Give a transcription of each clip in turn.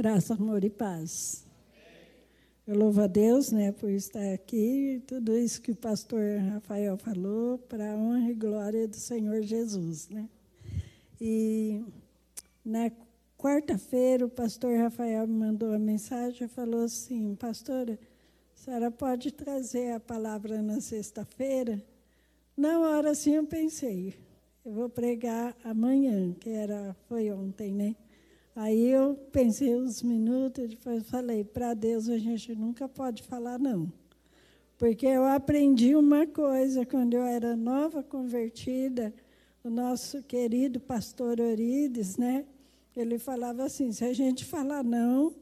Graça, amor e paz. Eu louvo a Deus né, por estar aqui, tudo isso que o pastor Rafael falou, para a honra e glória do Senhor Jesus. Né? E na quarta-feira, o pastor Rafael me mandou uma mensagem e falou assim: Pastora, a senhora pode trazer a palavra na sexta-feira? Na hora assim eu pensei, eu vou pregar amanhã, que era, foi ontem, né? Aí eu pensei uns minutos, depois falei, para Deus a gente nunca pode falar não. Porque eu aprendi uma coisa quando eu era nova convertida, o nosso querido pastor Orides, né? Ele falava assim, se a gente falar não,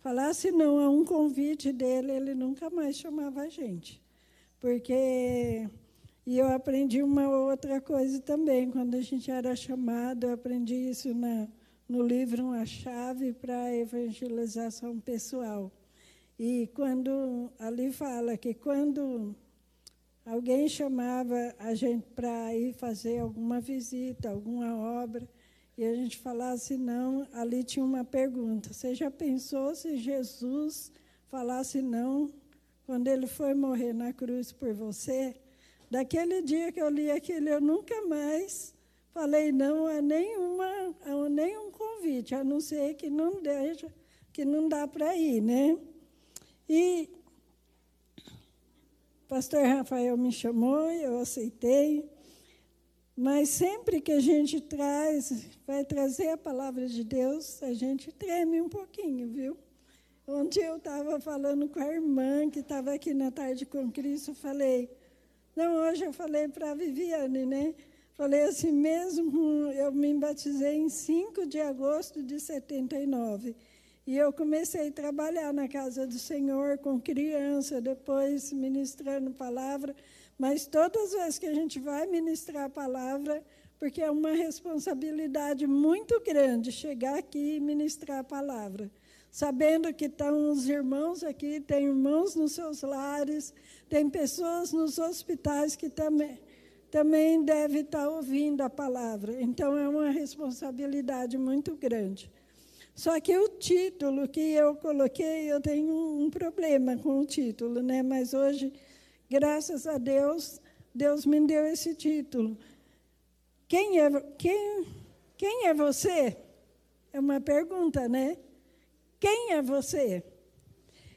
falasse não a um convite dele, ele nunca mais chamava a gente. Porque e eu aprendi uma outra coisa também, quando a gente era chamado, eu aprendi isso na no livro Uma Chave para a Evangelização Pessoal. E quando ali fala que quando alguém chamava a gente para ir fazer alguma visita, alguma obra, e a gente falasse não, ali tinha uma pergunta: você já pensou se Jesus falasse não quando ele foi morrer na cruz por você? Daquele dia que eu li aquilo, eu nunca mais falei não a nenhuma, a nenhum convite, a não ser que não deixa, que não dá para ir, né? E o pastor Rafael me chamou, eu aceitei. Mas sempre que a gente traz, vai trazer a palavra de Deus, a gente treme um pouquinho, viu? Ontem eu estava falando com a irmã que estava aqui na tarde com Cristo, falei, não, hoje eu falei para a Viviane, né? Falei assim mesmo, eu me batizei em 5 de agosto de 79. E eu comecei a trabalhar na casa do Senhor com criança, depois ministrando palavra. Mas todas as vezes que a gente vai ministrar a palavra, porque é uma responsabilidade muito grande chegar aqui e ministrar a palavra. Sabendo que estão os irmãos aqui, tem irmãos nos seus lares, tem pessoas nos hospitais que também também deve estar ouvindo a palavra. Então, é uma responsabilidade muito grande. Só que o título que eu coloquei, eu tenho um problema com o título, né? mas hoje, graças a Deus, Deus me deu esse título. Quem é, quem, quem é você? É uma pergunta, né? Quem é você?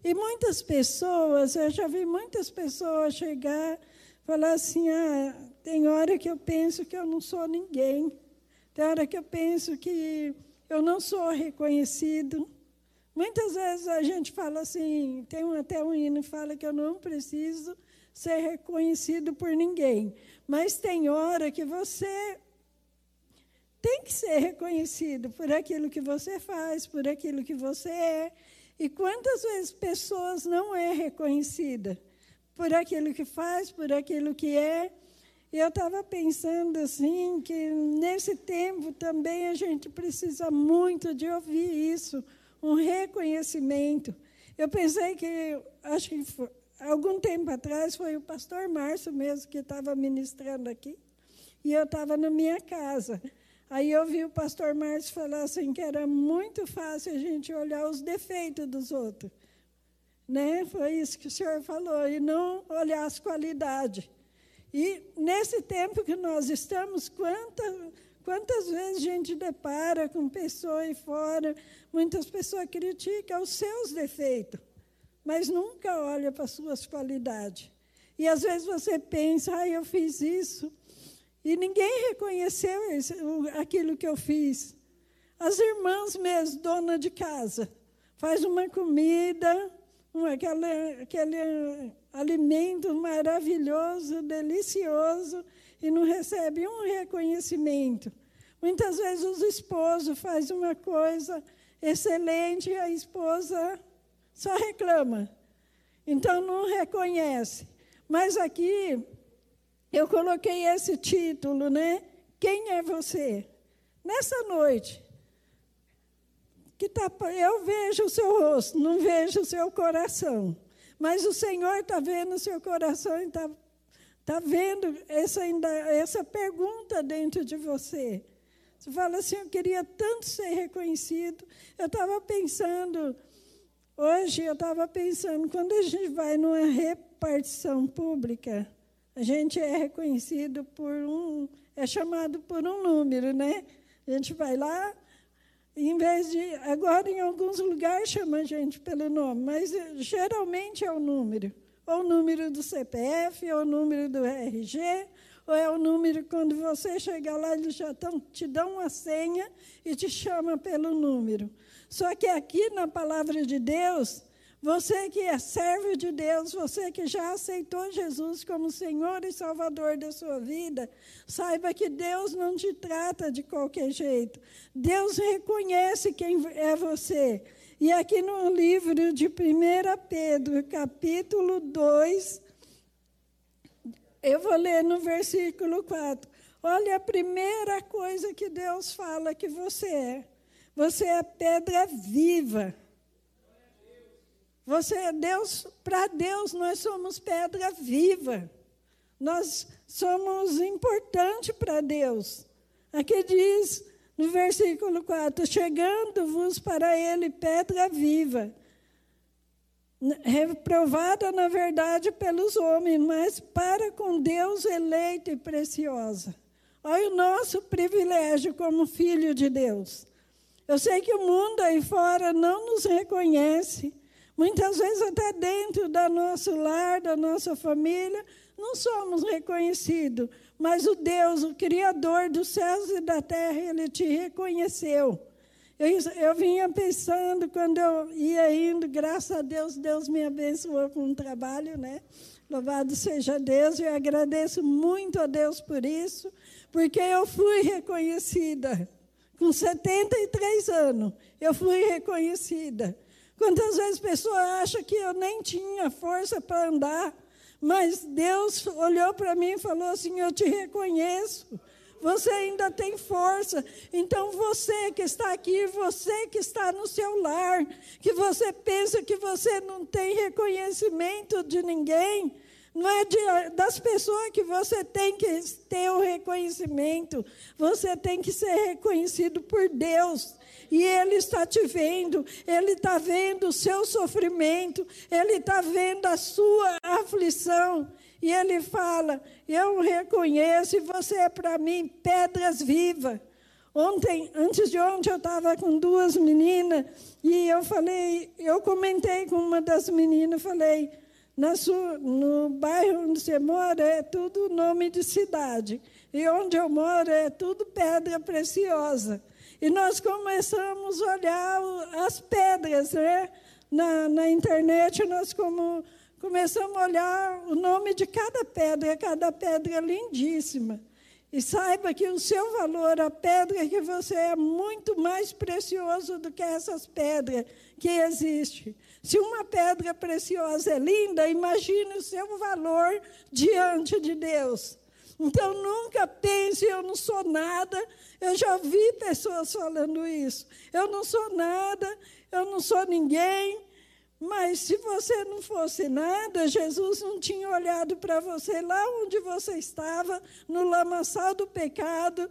E muitas pessoas, eu já vi muitas pessoas chegar falar assim: ah, tem hora que eu penso que eu não sou ninguém. Tem hora que eu penso que eu não sou reconhecido. Muitas vezes a gente fala assim, tem até um hino que fala que eu não preciso ser reconhecido por ninguém. Mas tem hora que você tem que ser reconhecido por aquilo que você faz, por aquilo que você é. E quantas vezes pessoas não é reconhecida por aquilo que faz, por aquilo que é, e eu estava pensando assim que nesse tempo também a gente precisa muito de ouvir isso, um reconhecimento. Eu pensei que, acho que foi, algum tempo atrás foi o pastor Márcio mesmo que estava ministrando aqui, e eu estava na minha casa. Aí eu vi o pastor Márcio falar assim que era muito fácil a gente olhar os defeitos dos outros. Né? Foi isso que o senhor falou, e não olhar as qualidades. E nesse tempo que nós estamos, quantas, quantas vezes a gente depara com pessoas aí fora, muitas pessoas criticam os seus defeitos, mas nunca olha para as suas qualidades. E às vezes você pensa, ah, eu fiz isso, e ninguém reconheceu isso, aquilo que eu fiz. As irmãs mesmo, dona de casa, faz uma comida, uma, aquela, aquele alimento maravilhoso, delicioso, e não recebe um reconhecimento. Muitas vezes os esposos fazem uma coisa excelente e a esposa só reclama. Então não reconhece. Mas aqui eu coloquei esse título, né? Quem é você? Nessa noite, que tá, eu vejo o seu rosto, não vejo o seu coração. Mas o Senhor está vendo o seu coração e está tá vendo essa, essa pergunta dentro de você. Você fala assim, eu queria tanto ser reconhecido. Eu estava pensando, hoje eu estava pensando, quando a gente vai numa repartição pública, a gente é reconhecido por um, é chamado por um número, né? A gente vai lá, em vez de. Agora, em alguns lugares, chama a gente pelo nome, mas eh, geralmente é o número. Ou o número do CPF, ou o número do RG, ou é o número quando você chega lá, eles já tão, te dão uma senha e te chama pelo número. Só que aqui na palavra de Deus, você que é servo de Deus, você que já aceitou Jesus como Senhor e Salvador da sua vida, saiba que Deus não te trata de qualquer jeito. Deus reconhece quem é você. E aqui no livro de 1 Pedro, capítulo 2, eu vou ler no versículo 4. Olha a primeira coisa que Deus fala que você é. Você é pedra viva. Você é Deus, para Deus nós somos pedra viva. Nós somos importante para Deus. Aqui diz no versículo 4: Chegando-vos para Ele pedra viva, reprovada na verdade pelos homens, mas para com Deus eleita e preciosa. Olha o nosso privilégio como filho de Deus. Eu sei que o mundo aí fora não nos reconhece, Muitas vezes, até dentro do nosso lar, da nossa família, não somos reconhecidos, mas o Deus, o Criador dos céus e da terra, ele te reconheceu. Eu, eu vinha pensando, quando eu ia indo, graças a Deus, Deus me abençoou com um trabalho, né? Louvado seja Deus, eu agradeço muito a Deus por isso, porque eu fui reconhecida. Com 73 anos, eu fui reconhecida. Quantas vezes pessoas acham que eu nem tinha força para andar, mas Deus olhou para mim e falou assim: Eu te reconheço. Você ainda tem força. Então, você que está aqui, você que está no seu lar, que você pensa que você não tem reconhecimento de ninguém, não é de, das pessoas que você tem que ter o reconhecimento. Você tem que ser reconhecido por Deus. E Ele está te vendo, Ele está vendo o seu sofrimento, Ele está vendo a sua aflição. E Ele fala: Eu reconheço, e você é para mim pedras vivas. Ontem, antes de ontem, eu estava com duas meninas e eu falei, eu comentei com uma das meninas, falei, sua, no bairro onde você mora é tudo nome de cidade. E onde eu moro é tudo pedra preciosa. E nós começamos a olhar as pedras, né? Na, na internet, nós como, começamos a olhar o nome de cada pedra, cada pedra lindíssima. E saiba que o seu valor, a pedra que você é muito mais precioso do que essas pedras que existem. Se uma pedra preciosa é linda, imagine o seu valor diante de Deus. Então nunca pense, eu não sou nada. Eu já vi pessoas falando isso. Eu não sou nada, eu não sou ninguém. Mas se você não fosse nada, Jesus não tinha olhado para você lá onde você estava, no lamaçal do pecado,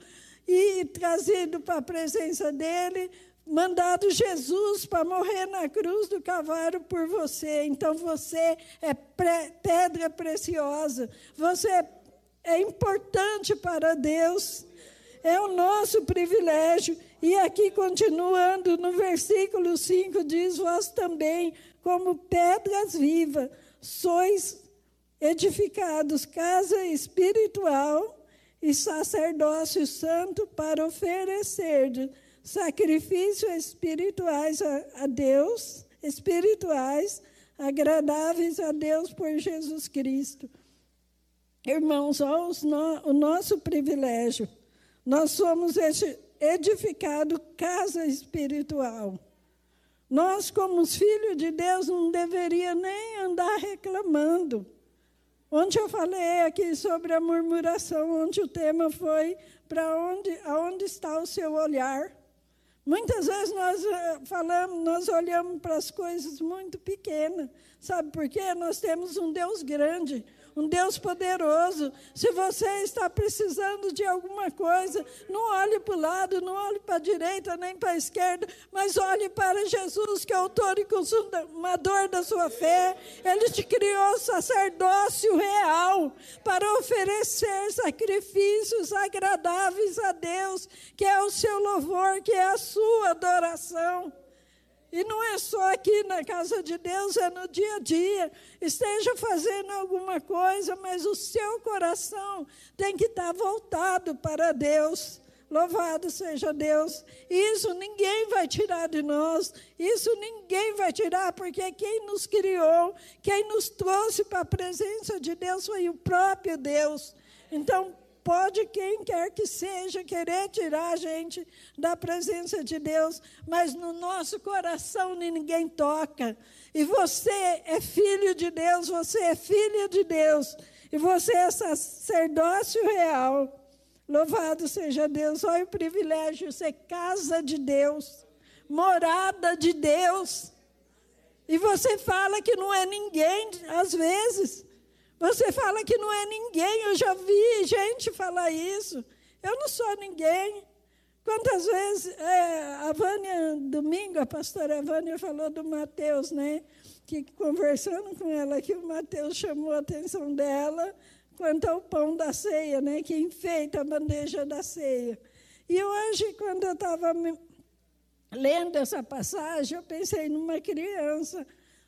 e trazido para a presença dele, mandado Jesus para morrer na cruz do cavalo por você. Então você é pedra preciosa, você é é importante para Deus, é o nosso privilégio. E aqui, continuando no versículo 5, diz: Vós também, como pedras vivas, sois edificados casa espiritual e sacerdócio santo para oferecer sacrifícios espirituais a, a Deus, espirituais, agradáveis a Deus por Jesus Cristo. Irmãos, olha o nosso privilégio. Nós somos edificados casa espiritual. Nós, como filhos de Deus, não deveria nem andar reclamando. Ontem eu falei aqui sobre a murmuração, onde o tema foi para onde, aonde está o seu olhar. Muitas vezes nós eh, falamos, nós olhamos para as coisas muito pequenas. Sabe por quê? Nós temos um Deus grande, um Deus poderoso. Se você está precisando de alguma coisa, não olhe para o lado, não olhe para a direita nem para a esquerda, mas olhe para Jesus, que é autor e consumador da sua fé. Ele te criou sacerdócio real para oferecer sacrifícios agradáveis a Deus, que é o seu louvor, que é a sua adoração. E não é só aqui na casa de Deus, é no dia a dia. Esteja fazendo alguma coisa, mas o seu coração tem que estar voltado para Deus. Louvado seja Deus. Isso ninguém vai tirar de nós. Isso ninguém vai tirar, porque quem nos criou, quem nos trouxe para a presença de Deus foi o próprio Deus. Então, Pode quem quer que seja querer tirar a gente da presença de Deus, mas no nosso coração ninguém toca. E você é filho de Deus, você é filha de Deus, e você é sacerdócio real. Louvado seja Deus. Olha o privilégio, ser casa de Deus, morada de Deus. E você fala que não é ninguém, às vezes. Você fala que não é ninguém, eu já vi gente falar isso. Eu não sou ninguém. Quantas vezes é, a Vânia, domingo, a pastora Vânia falou do Mateus, né? Que conversando com ela, que o Mateus chamou a atenção dela quanto ao pão da ceia, né? Que enfeita a bandeja da ceia. E hoje, quando eu estava lendo essa passagem, eu pensei numa criança,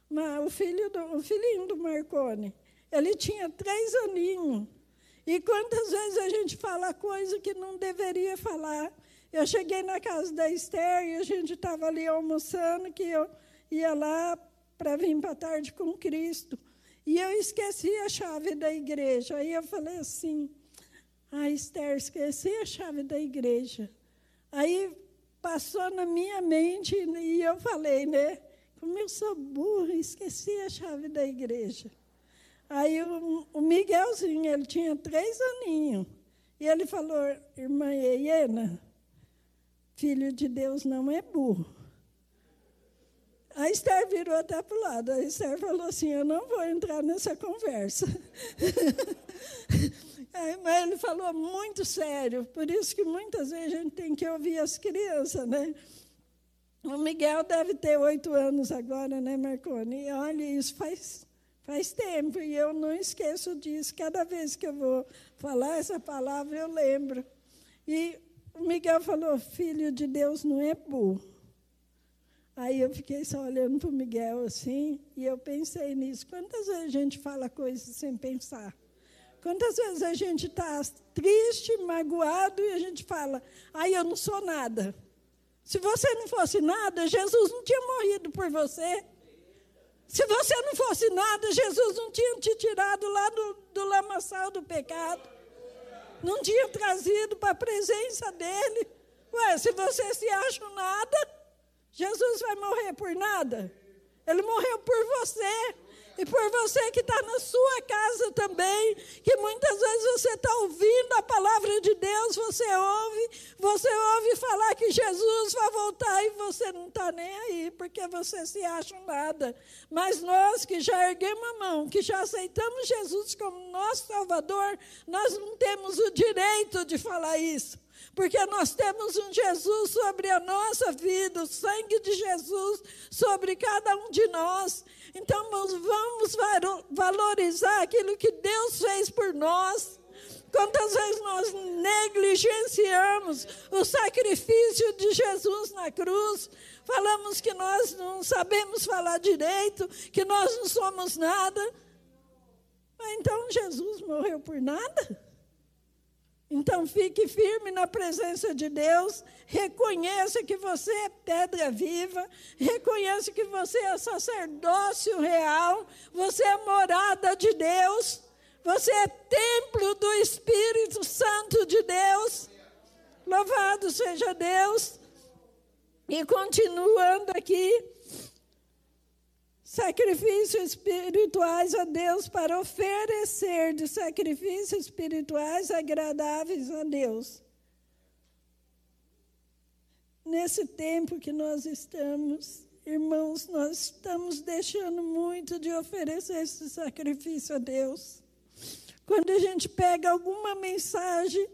uma, o, filho do, o filhinho do Marconi. Ele tinha três aninhos. E quantas vezes a gente fala coisa que não deveria falar? Eu cheguei na casa da Esther e a gente estava ali almoçando, que eu ia lá para vir para a tarde com Cristo. E eu esqueci a chave da igreja. Aí eu falei assim, ah, Esther, esqueci a chave da igreja. Aí passou na minha mente e eu falei, né? Como eu sou burra, esqueci a chave da igreja. Aí o, o Miguelzinho, ele tinha três aninhos. E ele falou, irmã Iena, filho de Deus não é burro. A Esther virou até para o lado. A Esther falou assim: Eu não vou entrar nessa conversa. mas ele falou muito sério. Por isso que muitas vezes a gente tem que ouvir as crianças, né? O Miguel deve ter oito anos agora, né, Marconi? E olha, isso faz Faz tempo e eu não esqueço disso. Cada vez que eu vou falar essa palavra, eu lembro. E o Miguel falou: Filho de Deus não é burro. Aí eu fiquei só olhando para o Miguel assim, e eu pensei nisso. Quantas vezes a gente fala coisas sem pensar? Quantas vezes a gente está triste, magoado, e a gente fala: Aí eu não sou nada. Se você não fosse nada, Jesus não tinha morrido por você. Se você não fosse nada, Jesus não tinha te tirado lá do, do lamaçal do pecado. Não tinha trazido para a presença dele. Ué, se você se acha nada, Jesus vai morrer por nada. Ele morreu por você. E por você que está na sua casa também, que muitas vezes você está ouvindo a palavra de Deus, você ouve, você ouve falar que Jesus vai voltar e você não está nem aí, porque você se acha nada. Mas nós que já erguemos a mão, que já aceitamos Jesus como nosso Salvador, nós não temos o direito de falar isso porque nós temos um Jesus sobre a nossa vida, o sangue de Jesus sobre cada um de nós. Então, vamos valorizar aquilo que Deus fez por nós. Quantas vezes nós negligenciamos o sacrifício de Jesus na cruz? Falamos que nós não sabemos falar direito, que nós não somos nada. Então Jesus morreu por nada? Então fique firme na presença de Deus, reconheça que você é pedra viva, reconheça que você é sacerdócio real, você é morada de Deus, você é templo do Espírito Santo de Deus. Louvado seja Deus. E continuando aqui, sacrifícios espirituais a Deus para oferecer de sacrifícios espirituais agradáveis a Deus. Nesse tempo que nós estamos, irmãos, nós estamos deixando muito de oferecer esse sacrifício a Deus. quando a gente pega alguma mensagem,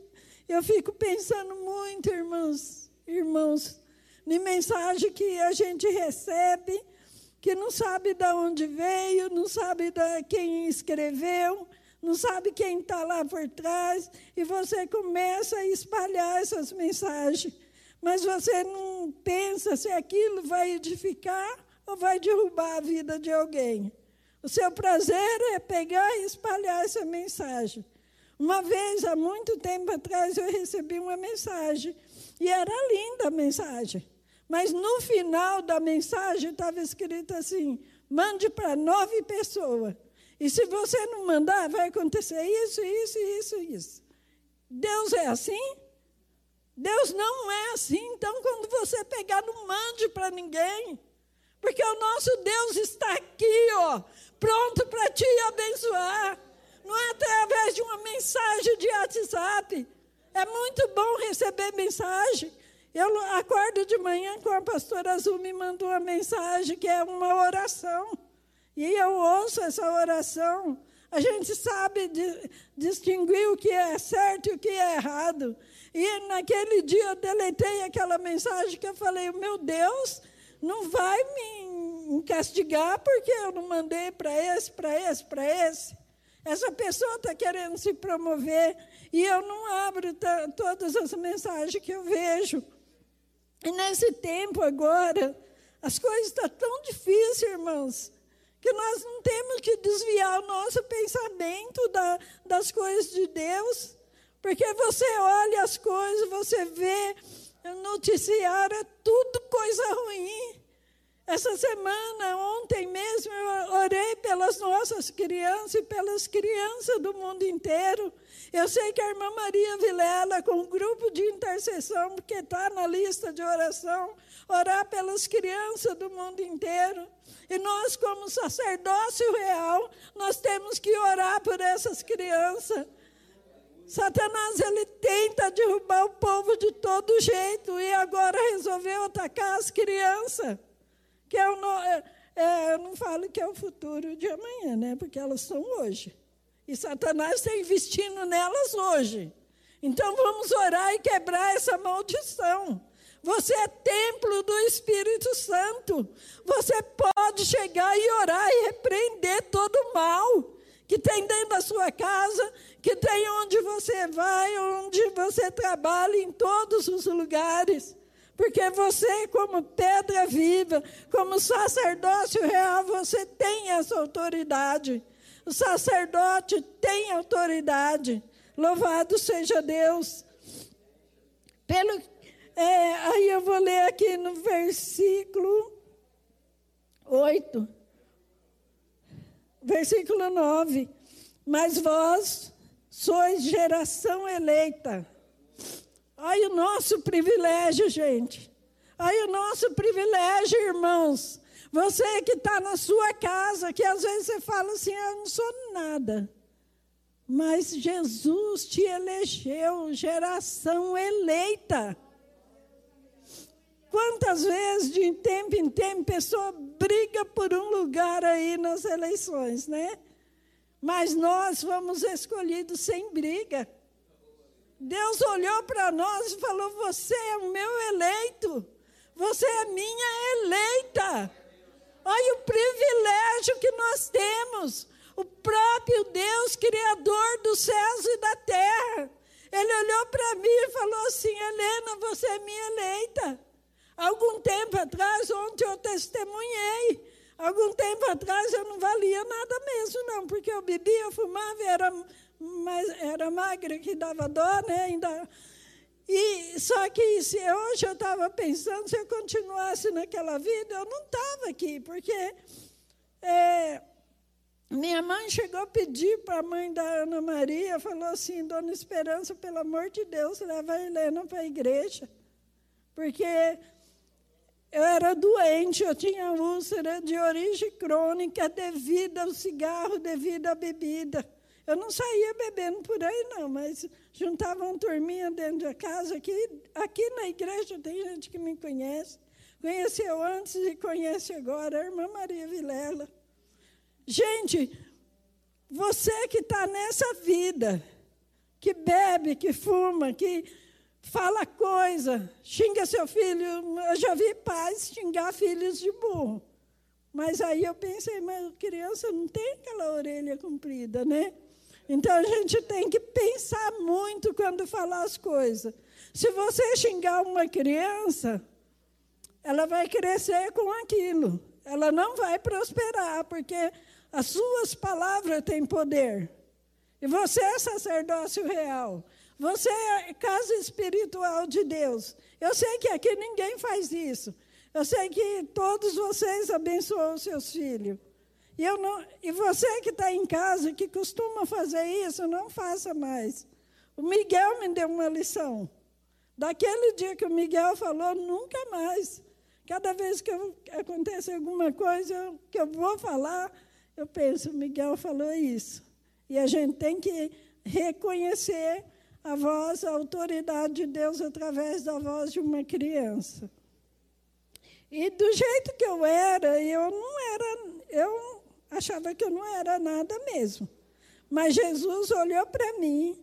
eu fico pensando muito, irmãos, irmãos, em mensagem que a gente recebe, que não sabe de onde veio, não sabe de quem escreveu, não sabe quem está lá por trás, e você começa a espalhar essas mensagens. Mas você não pensa se aquilo vai edificar ou vai derrubar a vida de alguém. O seu prazer é pegar e espalhar essa mensagem. Uma vez, há muito tempo atrás, eu recebi uma mensagem, e era linda a mensagem. Mas no final da mensagem estava escrito assim: mande para nove pessoas. E se você não mandar, vai acontecer isso, isso, isso, isso. Deus é assim? Deus não é assim. Então, quando você pegar, não mande para ninguém. Porque o nosso Deus está aqui, ó, pronto para te abençoar. Não é através de uma mensagem de WhatsApp. É muito bom receber mensagem. Eu acordo de manhã com a pastora Azul me mandou uma mensagem que é uma oração. E eu ouço essa oração. A gente sabe de, distinguir o que é certo e o que é errado. E naquele dia eu deletei aquela mensagem que eu falei: meu Deus, não vai me castigar porque eu não mandei para esse, para esse, para esse. Essa pessoa está querendo se promover e eu não abro todas as mensagens que eu vejo. E nesse tempo agora, as coisas estão tão difíceis, irmãos que nós não temos que desviar o nosso pensamento da, das coisas de Deus, porque você olha as coisas, você vê noticiário, é tudo coisa ruim. Essa semana, ontem mesmo, eu orei pelas nossas crianças e pelas crianças do mundo inteiro. Eu sei que a irmã Maria Vilela, com um grupo de intercessão, porque está na lista de oração, orar pelas crianças do mundo inteiro. E nós, como sacerdócio real, nós temos que orar por essas crianças. Satanás ele tenta derrubar o povo de todo jeito e agora resolveu atacar as crianças que é o, é, é, eu não falo que é o futuro de amanhã, né? Porque elas são hoje. E Satanás está investindo nelas hoje. Então vamos orar e quebrar essa maldição. Você é templo do Espírito Santo. Você pode chegar e orar e repreender todo o mal que tem dentro da sua casa, que tem onde você vai, onde você trabalha, em todos os lugares. Porque você, como pedra viva, como sacerdócio real, você tem essa autoridade. O sacerdote tem autoridade. Louvado seja Deus. Pelo, é, aí eu vou ler aqui no versículo 8. Versículo 9. Mas vós sois geração eleita Olha o nosso privilégio, gente. Olha o nosso privilégio, irmãos. Você que está na sua casa, que às vezes você fala assim, ah, eu não sou nada. Mas Jesus te elegeu, geração eleita. Quantas vezes, de tempo em tempo, pessoa briga por um lugar aí nas eleições, né? Mas nós fomos escolhidos sem briga. Deus olhou para nós e falou: Você é o meu eleito, você é minha eleita. Olha o privilégio que nós temos. O próprio Deus, Criador dos céus e da terra. Ele olhou para mim e falou assim: Helena, você é minha eleita. Algum tempo atrás, ontem eu testemunhei. Algum tempo atrás eu não valia nada mesmo, não, porque eu bebia, fumava, era mas era magra que dava dó, né? Ainda... E, só que se hoje eu estava pensando, se eu continuasse naquela vida, eu não estava aqui, porque é, minha mãe chegou a pedir para a mãe da Ana Maria, falou assim, Dona Esperança, pelo amor de Deus, leva a Helena para a igreja. Porque eu era doente, eu tinha úlcera de origem crônica devido ao cigarro, devido à bebida. Eu não saía bebendo por aí, não, mas juntava uma turminha dentro da casa. Aqui, aqui na igreja tem gente que me conhece. Conheceu antes e conhece agora, a irmã Maria Vilela. Gente, você que está nessa vida, que bebe, que fuma, que fala coisa, xinga seu filho. Eu já vi pais xingar filhos de burro. Mas aí eu pensei, mas criança não tem aquela orelha comprida, né? Então a gente tem que pensar muito quando falar as coisas. Se você xingar uma criança, ela vai crescer com aquilo. Ela não vai prosperar, porque as suas palavras têm poder. E você é sacerdócio real. Você é casa espiritual de Deus. Eu sei que aqui ninguém faz isso. Eu sei que todos vocês abençoam seus filhos. E, eu não, e você que está em casa, que costuma fazer isso, não faça mais. O Miguel me deu uma lição. Daquele dia que o Miguel falou, nunca mais. Cada vez que eu, acontece alguma coisa que eu vou falar, eu penso, Miguel falou isso. E a gente tem que reconhecer a voz, a autoridade de Deus através da voz de uma criança. E do jeito que eu era, eu não era, eu achava que eu não era nada mesmo. Mas Jesus olhou para mim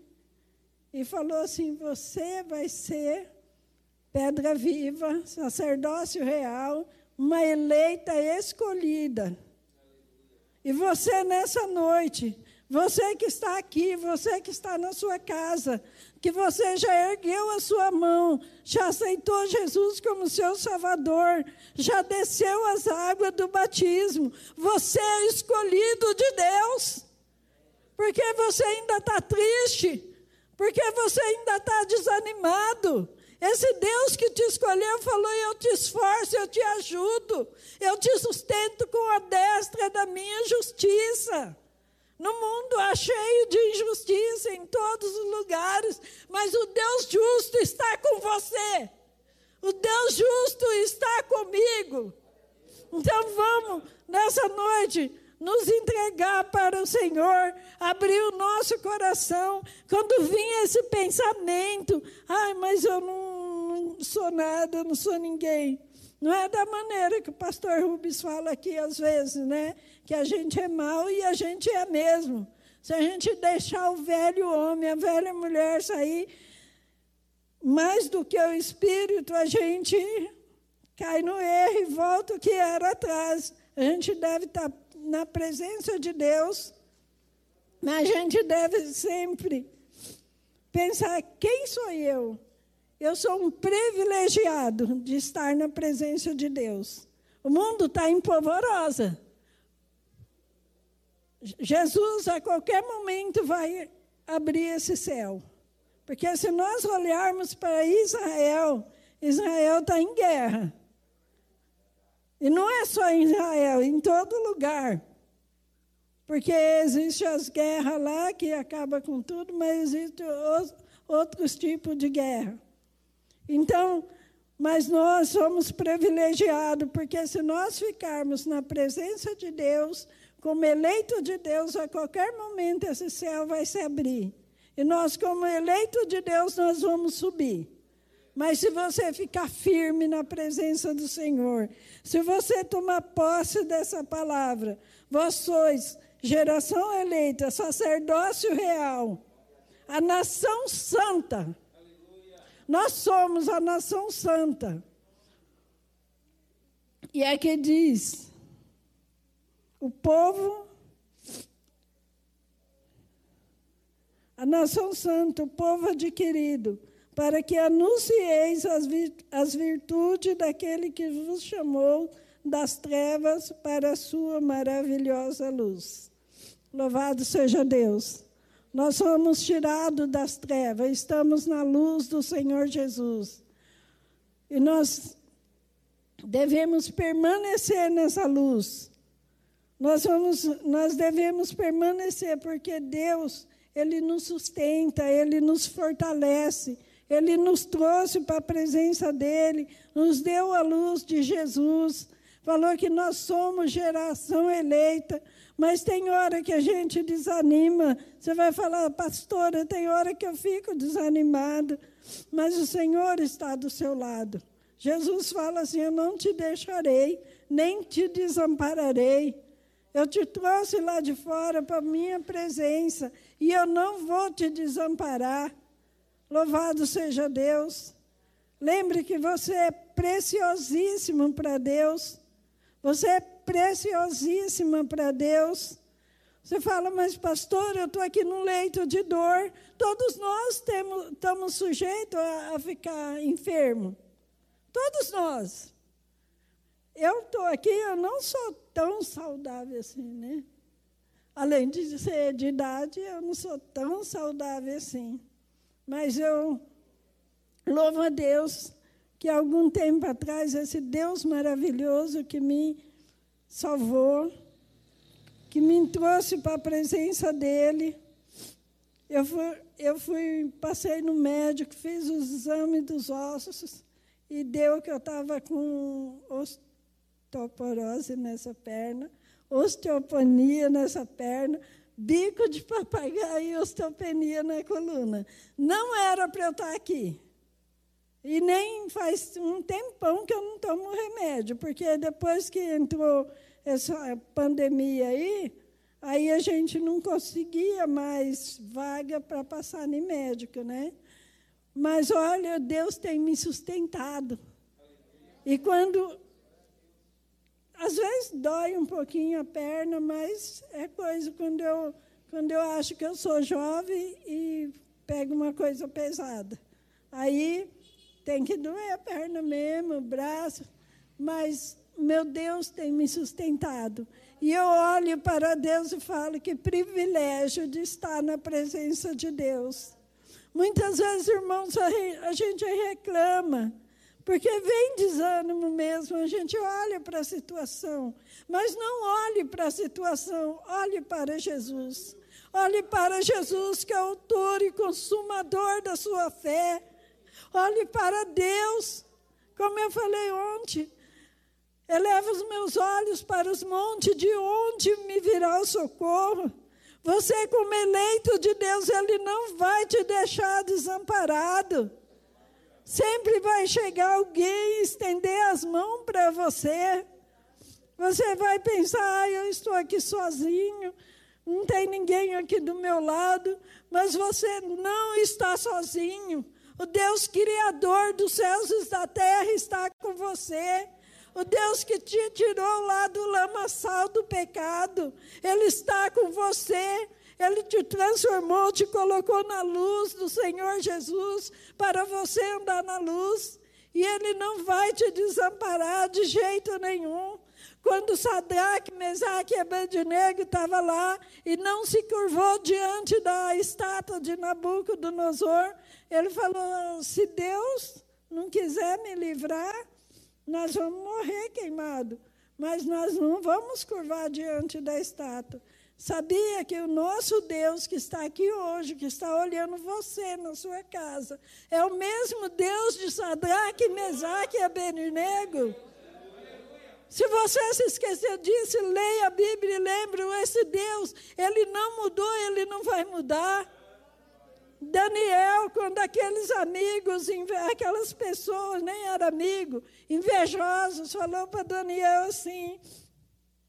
e falou assim: Você vai ser pedra viva, sacerdócio real, uma eleita escolhida. E você nessa noite você que está aqui, você que está na sua casa, que você já ergueu a sua mão, já aceitou Jesus como seu Salvador, já desceu as águas do batismo. Você é escolhido de Deus. Porque você ainda está triste, porque você ainda está desanimado. Esse Deus que te escolheu falou: Eu te esforço, eu te ajudo, eu te sustento com a destra da minha justiça. No mundo há cheio de injustiça em todos os lugares, mas o Deus justo está com você. O Deus justo está comigo. Então vamos, nessa noite, nos entregar para o Senhor, abrir o nosso coração. Quando vinha esse pensamento, ai, mas eu não, não sou nada, eu não sou ninguém. Não é da maneira que o pastor Rubens fala aqui às vezes, né? Que a gente é mau e a gente é mesmo. Se a gente deixar o velho homem, a velha mulher sair, mais do que o espírito, a gente cai no erro e volta o que era atrás. A gente deve estar na presença de Deus, mas a gente deve sempre pensar: quem sou eu? Eu sou um privilegiado de estar na presença de Deus. O mundo está em polvorosa. Jesus, a qualquer momento, vai abrir esse céu. Porque se nós olharmos para Israel, Israel está em guerra. E não é só em Israel, em todo lugar. Porque existem as guerras lá que acabam com tudo, mas existem outros tipos de guerra. Então, mas nós somos privilegiados, porque se nós ficarmos na presença de Deus, como eleito de Deus, a qualquer momento esse céu vai se abrir. E nós, como eleito de Deus, nós vamos subir. Mas se você ficar firme na presença do Senhor, se você tomar posse dessa palavra, vós sois geração eleita, sacerdócio real, a nação santa nós somos a nação santa. E é que diz: o povo, a nação santa, o povo adquirido, para que anuncieis as virtudes daquele que vos chamou das trevas para a sua maravilhosa luz. Louvado seja Deus. Nós somos tirados das trevas, estamos na luz do Senhor Jesus. E nós devemos permanecer nessa luz. Nós, vamos, nós devemos permanecer, porque Deus, Ele nos sustenta, Ele nos fortalece, Ele nos trouxe para a presença dEle, nos deu a luz de Jesus, falou que nós somos geração eleita, mas tem hora que a gente desanima. Você vai falar, pastora, tem hora que eu fico desanimada. Mas o Senhor está do seu lado. Jesus fala assim: Eu não te deixarei, nem te desampararei. Eu te trouxe lá de fora para a minha presença e eu não vou te desamparar. Louvado seja Deus. Lembre que você é preciosíssimo para Deus. Você é preciosíssima para Deus. Você fala, mas pastor, eu estou aqui no leito de dor. Todos nós temos, estamos sujeitos a, a ficar enfermo. Todos nós. Eu estou aqui, eu não sou tão saudável assim, né? Além de ser de idade, eu não sou tão saudável assim. Mas eu louvo a Deus que algum tempo atrás, esse Deus maravilhoso que me salvou, que me trouxe para a presença dEle. Eu fui, eu fui, passei no médico, fiz os exames dos ossos e deu que eu estava com osteoporose nessa perna, osteopenia nessa perna, bico de papagaio e osteopenia na coluna. Não era para eu estar aqui. E nem faz um tempão que eu não tomo remédio, porque depois que entrou essa pandemia aí, aí a gente não conseguia mais vaga para passar em médico, né? Mas olha, Deus tem me sustentado. E quando. Às vezes dói um pouquinho a perna, mas é coisa quando eu, quando eu acho que eu sou jovem e pego uma coisa pesada. Aí tem que doer a perna mesmo, o braço, mas meu Deus tem me sustentado. E eu olho para Deus e falo que privilégio de estar na presença de Deus. Muitas vezes, irmãos, a gente reclama, porque vem desânimo mesmo, a gente olha para a situação, mas não olhe para a situação, olhe para Jesus. Olhe para Jesus, que é autor e consumador da sua fé. Olhe para Deus, como eu falei ontem. Eleva os meus olhos para os montes, de onde me virá o socorro? Você, como eleito de Deus, Ele não vai te deixar desamparado. Sempre vai chegar alguém e estender as mãos para você. Você vai pensar, ah, eu estou aqui sozinho, não tem ninguém aqui do meu lado, mas você não está sozinho. O Deus Criador dos céus e da terra está com você. O Deus que te tirou lá do lamaçal do pecado, Ele está com você. Ele te transformou, te colocou na luz do Senhor Jesus para você andar na luz. E Ele não vai te desamparar de jeito nenhum. Quando Sadraque, Mesaque e Abednego estavam lá e não se curvou diante da estátua de Nabucodonosor, ele falou: se Deus não quiser me livrar, nós vamos morrer queimado, mas nós não vamos curvar diante da estátua. Sabia que o nosso Deus que está aqui hoje, que está olhando você na sua casa, é o mesmo Deus de Sadraque, Mesaque e Abednego? Se você se esquecer disso, leia a Bíblia e lembre, esse Deus, ele não mudou, ele não vai mudar. Daniel, quando aqueles amigos, aquelas pessoas, nem eram amigos, invejosos, falou para Daniel assim,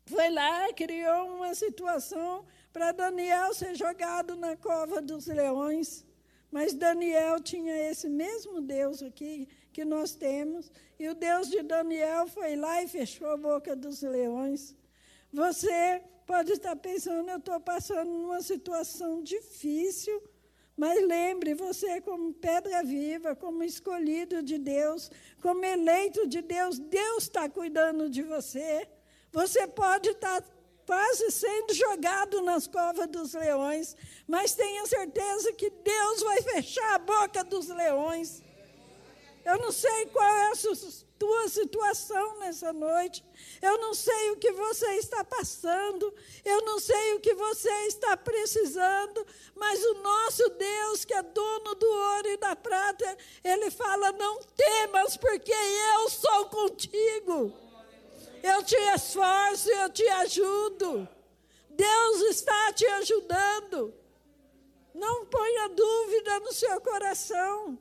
foi lá, criou uma situação para Daniel ser jogado na cova dos leões. Mas Daniel tinha esse mesmo Deus aqui que nós temos, e o Deus de Daniel foi lá e fechou a boca dos leões. Você pode estar pensando, eu estou passando numa situação difícil, mas lembre, você como pedra viva, como escolhido de Deus, como eleito de Deus, Deus está cuidando de você. Você pode estar quase sendo jogado nas covas dos leões, mas tenha certeza que Deus vai fechar a boca dos leões. Eu não sei qual é a tua situação nessa noite. Eu não sei o que você está passando. Eu não sei o que você está precisando. Mas o nosso Deus, que é dono do ouro e da prata, ele fala: não temas, porque eu sou contigo. Eu te esforço, eu te ajudo. Deus está te ajudando. Não ponha dúvida no seu coração.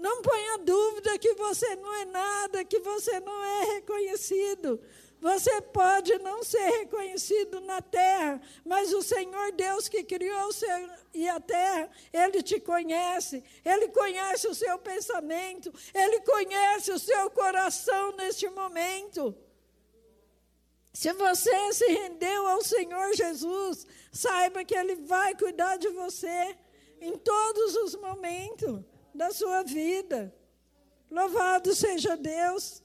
Não ponha dúvida que você não é nada, que você não é reconhecido. Você pode não ser reconhecido na terra, mas o Senhor Deus que criou o céu e a terra, Ele te conhece, Ele conhece o seu pensamento, Ele conhece o seu coração neste momento. Se você se rendeu ao Senhor Jesus, saiba que Ele vai cuidar de você em todos os momentos da sua vida. Louvado seja Deus.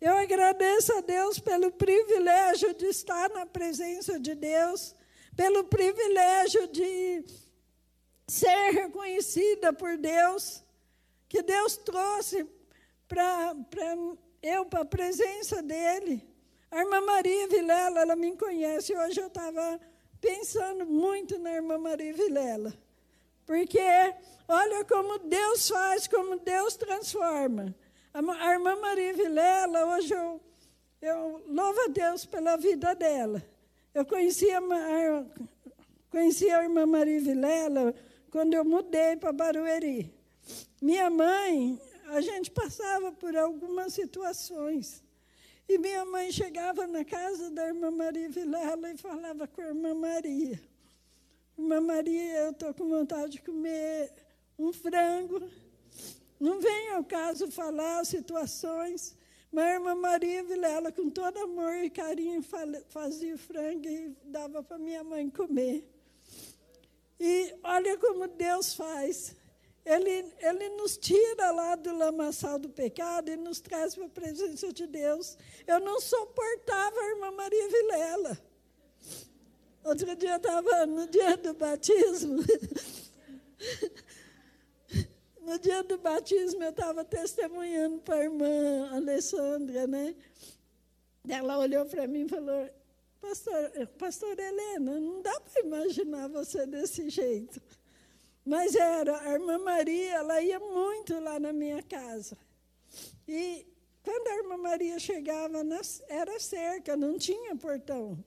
Eu agradeço a Deus pelo privilégio de estar na presença de Deus, pelo privilégio de ser reconhecida por Deus, que Deus trouxe para eu para a presença dEle. A irmã Maria Vilela, ela me conhece. Hoje eu estava pensando muito na irmã Maria Vilela. Porque olha como Deus faz, como Deus transforma. A irmã Maria Vilela, hoje eu, eu louvo a Deus pela vida dela. Eu conheci a, conheci a irmã Maria Vilela quando eu mudei para Barueri. Minha mãe, a gente passava por algumas situações. E minha mãe chegava na casa da irmã Maria Vilela e falava com a irmã Maria. Irmã Maria, eu estou com vontade de comer um frango não vem ao caso falar situações, mas a irmã Maria Vilela, com todo amor e carinho, fazia frango e dava para minha mãe comer. E olha como Deus faz. Ele, ele nos tira lá do lamaçal do pecado e nos traz para a presença de Deus. Eu não suportava a irmã Maria Vilela. Outro dia estava no dia do batismo. No dia do batismo, eu estava testemunhando para a irmã Alessandra, né? Ela olhou para mim e falou: Pastor, Pastor Helena, não dá para imaginar você desse jeito. Mas era, a irmã Maria, ela ia muito lá na minha casa. E quando a irmã Maria chegava, era cerca, não tinha portão.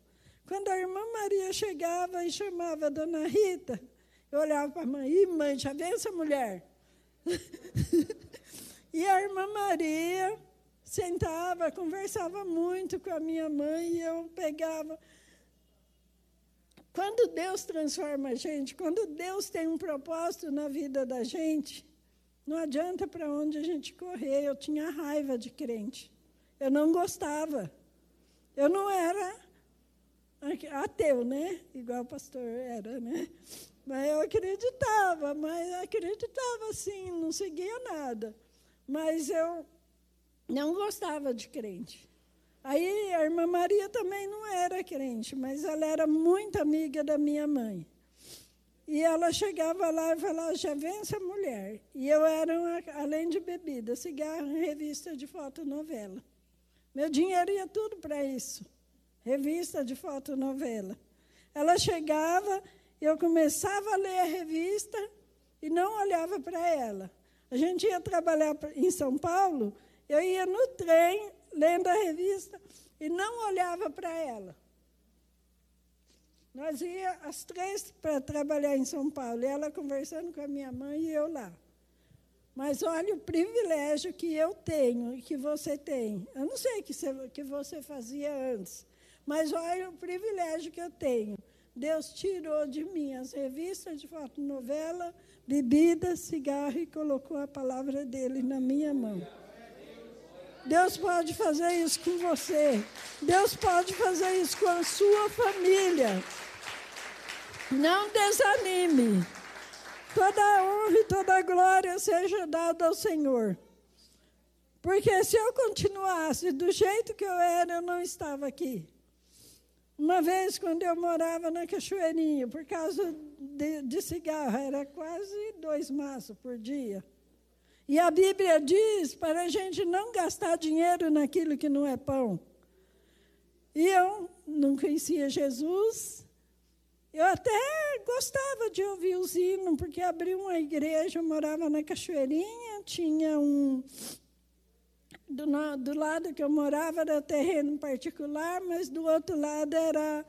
Quando a irmã Maria chegava e chamava a dona Rita, eu olhava para a mãe, e mãe, já vem essa mulher? e a irmã Maria sentava, conversava muito com a minha mãe e eu pegava. Quando Deus transforma a gente, quando Deus tem um propósito na vida da gente, não adianta para onde a gente correr. Eu tinha raiva de crente. Eu não gostava. Eu não era ateu, né? Igual o pastor era, né? Mas eu acreditava, mas acreditava assim, não seguia nada. Mas eu não gostava de crente. Aí a irmã Maria também não era crente, mas ela era muito amiga da minha mãe. E ela chegava lá e falava, já vem essa mulher. E eu era, uma, além de bebida, cigarro, revista de fotonovela. Meu dinheiro ia tudo para isso. Revista de fotonovela. Ela chegava eu começava a ler a revista e não olhava para ela. A gente ia trabalhar em São Paulo, eu ia no trem lendo a revista e não olhava para ela. Nós ia às três para trabalhar em São Paulo, e ela conversando com a minha mãe e eu lá. Mas olha o privilégio que eu tenho e que você tem. Eu não sei o que você fazia antes, mas olha o privilégio que eu tenho Deus tirou de mim as revistas de fotonovela, bebida, cigarro e colocou a palavra dele na minha mão. Deus pode fazer isso com você. Deus pode fazer isso com a sua família. Não desanime. Toda a honra e toda a glória seja dada ao Senhor. Porque se eu continuasse do jeito que eu era, eu não estava aqui. Uma vez, quando eu morava na Cachoeirinha, por causa de, de cigarro, era quase dois maços por dia. E a Bíblia diz para a gente não gastar dinheiro naquilo que não é pão. E eu não conhecia Jesus. Eu até gostava de ouvir os hinos, porque abri uma igreja, eu morava na Cachoeirinha, tinha um, do, do lado que eu morava era terreno particular, mas do outro lado era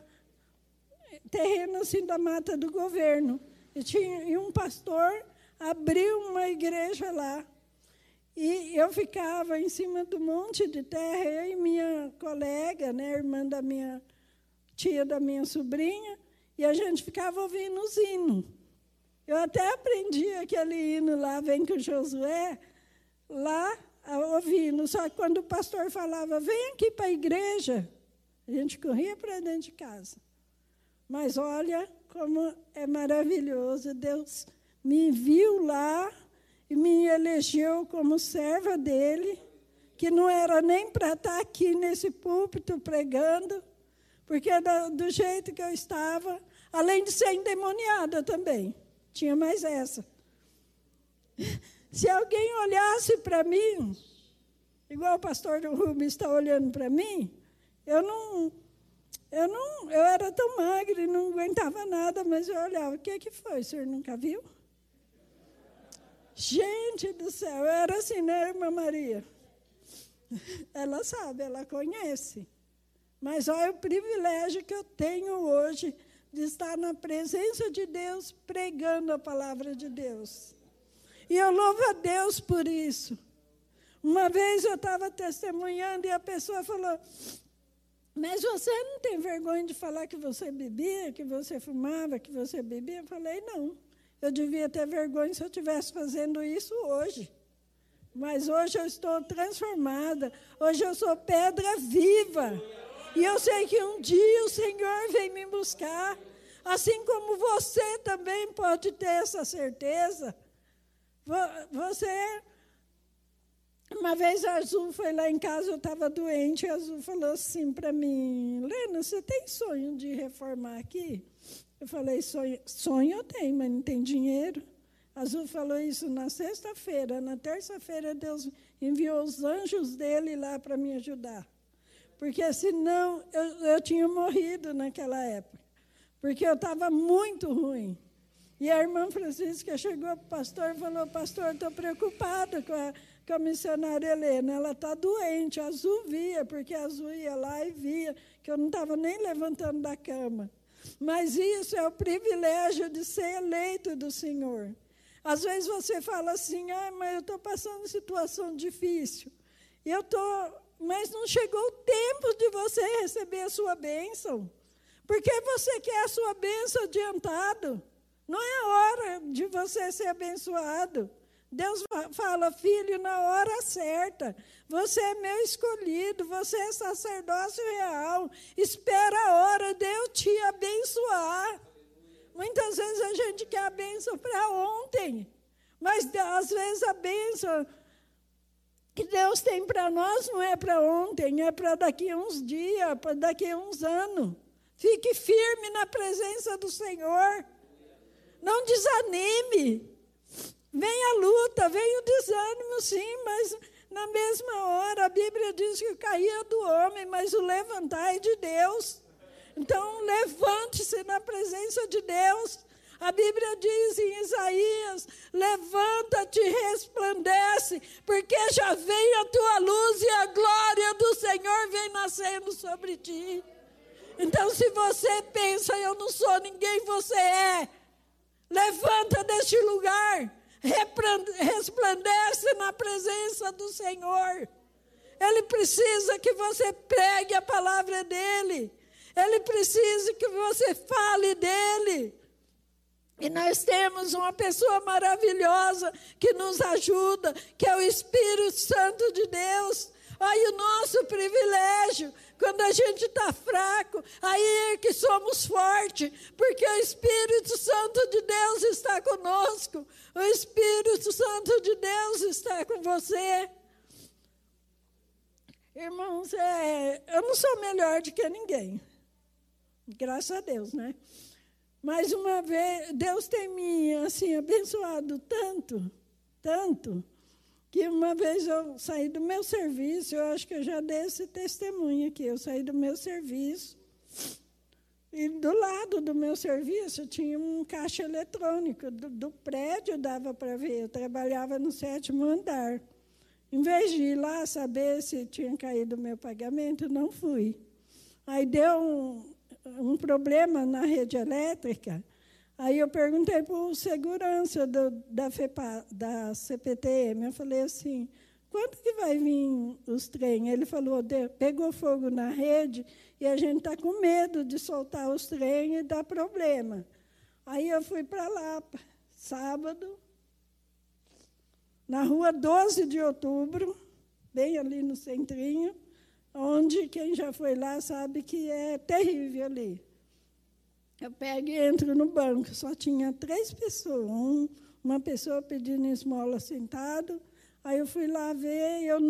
terreno assim da mata do governo. E, tinha, e um pastor abriu uma igreja lá. E eu ficava em cima do monte de terra, eu e minha colega, né, irmã da minha tia da minha sobrinha, e a gente ficava ouvindo os hinos. Eu até aprendi aquele hino lá, Vem com Josué, lá ouvindo. Só que quando o pastor falava, vem aqui para a igreja, a gente corria para dentro de casa. Mas olha como é maravilhoso. Deus me viu lá e me elegeu como serva dele, que não era nem para estar aqui nesse púlpito pregando, porque do, do jeito que eu estava, além de ser endemoniada também, tinha mais essa. Se alguém olhasse para mim, igual o pastor Rubens está olhando para mim, eu não, eu não, eu era tão magra e não aguentava nada, mas eu olhava, o que, que foi? O senhor nunca viu? Gente do céu, era assim, né, irmã Maria? Ela sabe, ela conhece. Mas olha o privilégio que eu tenho hoje de estar na presença de Deus pregando a palavra de Deus. E eu louvo a Deus por isso. Uma vez eu estava testemunhando e a pessoa falou: Mas você não tem vergonha de falar que você bebia, que você fumava, que você bebia? Eu falei: Não. Eu devia ter vergonha se eu estivesse fazendo isso hoje. Mas hoje eu estou transformada. Hoje eu sou pedra viva. E eu sei que um dia o Senhor vem me buscar. Assim como você também pode ter essa certeza. Você uma vez a Azul foi lá em casa, eu estava doente, a Azul falou assim para mim: Lena, você tem sonho de reformar aqui? Eu falei: sonho, sonho eu tenho, mas não tem dinheiro. A Azul falou isso na sexta-feira. Na terça-feira, Deus enviou os anjos dele lá para me ajudar. Porque senão eu, eu tinha morrido naquela época. Porque eu estava muito ruim. E a irmã Francisca chegou para o pastor e falou: Pastor, estou preocupada com a com a missionária Helena. Ela está doente, a Azul via, porque a Azul ia lá e via que eu não estava nem levantando da cama. Mas isso é o privilégio de ser eleito do Senhor. Às vezes você fala assim, ah, mas eu estou passando situação difícil. Eu estou, mas não chegou o tempo de você receber a sua bênção. Porque você quer a sua bênção adiantado. Não é hora de você ser abençoado. Deus fala, filho, na hora certa. Você é meu escolhido, você é sacerdócio real. Espera a hora de eu te abençoar. Muitas vezes a gente quer a bênção para ontem, mas às vezes a bênção que Deus tem para nós não é para ontem, é para daqui a uns dias, para daqui a uns anos. Fique firme na presença do Senhor. Não desanime. Vem a luta, vem o desânimo, sim, mas na mesma hora a Bíblia diz que caía do homem, mas o levantar é de Deus. Então, levante-se na presença de Deus. A Bíblia diz em Isaías: levanta-te, resplandece, porque já vem a tua luz e a glória do Senhor vem nascendo sobre ti. Então, se você pensa, eu não sou ninguém, você é. Levanta deste lugar resplandece na presença do Senhor. Ele precisa que você pregue a palavra dele. Ele precisa que você fale dele. E nós temos uma pessoa maravilhosa que nos ajuda, que é o Espírito Santo de Deus. Olha o nosso privilégio quando a gente está fraco, aí é que somos fortes, porque o Espírito Santo de Deus está conosco, o Espírito Santo de Deus está com você. Irmãos, é, eu não sou melhor do que ninguém, graças a Deus, né? Mas uma vez, Deus tem me assim, abençoado tanto, tanto, que uma vez eu saí do meu serviço, eu acho que eu já dei esse testemunho aqui, eu saí do meu serviço, e do lado do meu serviço tinha um caixa eletrônico, do, do prédio dava para ver, eu trabalhava no sétimo andar. Em vez de ir lá saber se tinha caído o meu pagamento, não fui. Aí deu um, um problema na rede elétrica, Aí eu perguntei para o segurança do, da, FEPA, da CPTM, eu falei assim, quando que vai vir os trem? Ele falou, pegou fogo na rede e a gente está com medo de soltar os trem e dar problema. Aí eu fui para lá, sábado, na rua 12 de outubro, bem ali no centrinho, onde quem já foi lá sabe que é terrível ali. Eu pego e entro no banco, só tinha três pessoas, um, uma pessoa pedindo esmola sentado. Aí eu fui lá ver, eu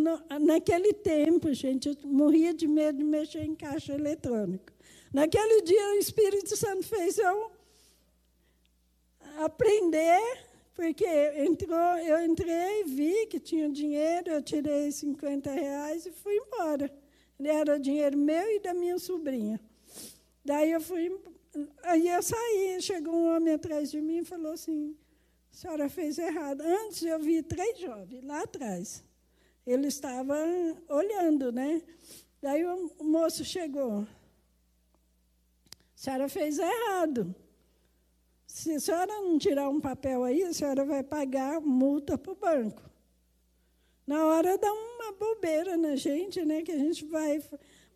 naquele tempo, gente, eu morria de medo de mexer em caixa eletrônico. Naquele dia o Espírito Santo fez eu aprender, porque entrou, eu entrei, vi que tinha dinheiro, eu tirei 50 reais e fui embora. Era dinheiro meu e da minha sobrinha. Daí eu fui Aí eu saí, chegou um homem atrás de mim e falou assim: a senhora fez errado. Antes eu vi três jovens lá atrás. Ele estava olhando, né? Daí o moço chegou. A senhora fez errado. Se a senhora não tirar um papel aí, a senhora vai pagar multa para o banco. Na hora dá uma bobeira na gente, né? Que a gente vai.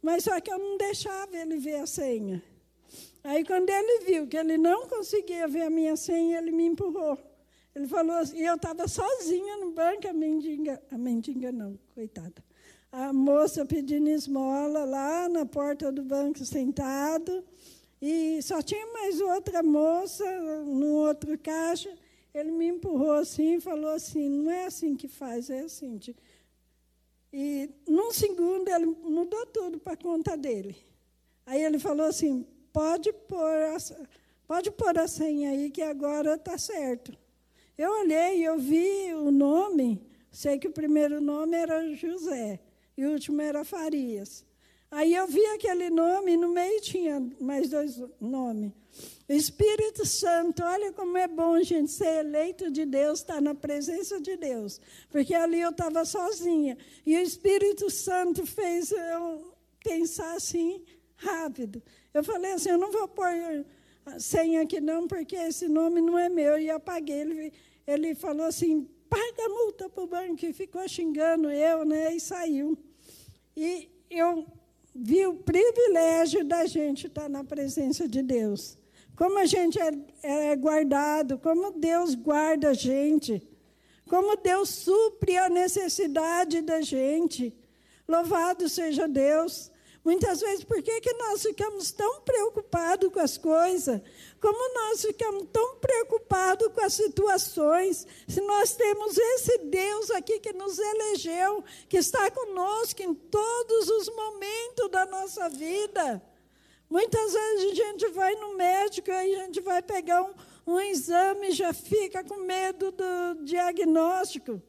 Mas só que eu não deixava ele ver a senha. Aí, quando ele viu que ele não conseguia ver a minha senha, ele me empurrou. Ele falou assim, e eu estava sozinha no banco, a mendiga, a mendiga não, coitada. A moça pedindo esmola lá na porta do banco, sentado, e só tinha mais outra moça no outro caixa. Ele me empurrou assim e falou assim: não é assim que faz, é assim. E num segundo ele mudou tudo para a conta dele. Aí ele falou assim: pode pôr, a, pode pôr a senha aí que agora está certo. Eu olhei, eu vi o nome, sei que o primeiro nome era José e o último era Farias. Aí eu vi aquele nome e no meio tinha mais dois nomes. Espírito Santo, olha como é bom gente ser eleito de Deus, estar na presença de Deus. Porque ali eu estava sozinha. E o Espírito Santo fez eu pensar assim, rápido. Eu falei assim, eu não vou pôr senha aqui não, porque esse nome não é meu. E apaguei. Ele, ele falou assim, paga a multa para o banco. E ficou xingando eu, né? E saiu. E eu vi o privilégio da gente estar na presença de Deus. Como a gente é, é guardado, como Deus guarda a gente. Como Deus supre a necessidade da gente. Louvado seja Deus. Muitas vezes, por que, que nós ficamos tão preocupados com as coisas? Como nós ficamos tão preocupados com as situações? Se nós temos esse Deus aqui que nos elegeu, que está conosco em todos os momentos da nossa vida. Muitas vezes a gente vai no médico, aí a gente vai pegar um, um exame e já fica com medo do diagnóstico.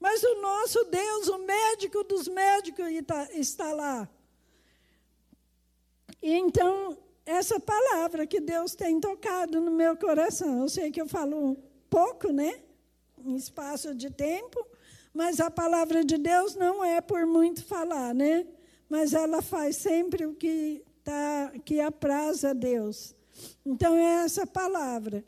Mas o nosso Deus, o médico dos médicos, está lá. E então, essa palavra que Deus tem tocado no meu coração, eu sei que eu falo pouco, né? Em espaço de tempo, mas a palavra de Deus não é por muito falar, né? Mas ela faz sempre o que, tá, que apraz a Deus. Então, é essa palavra.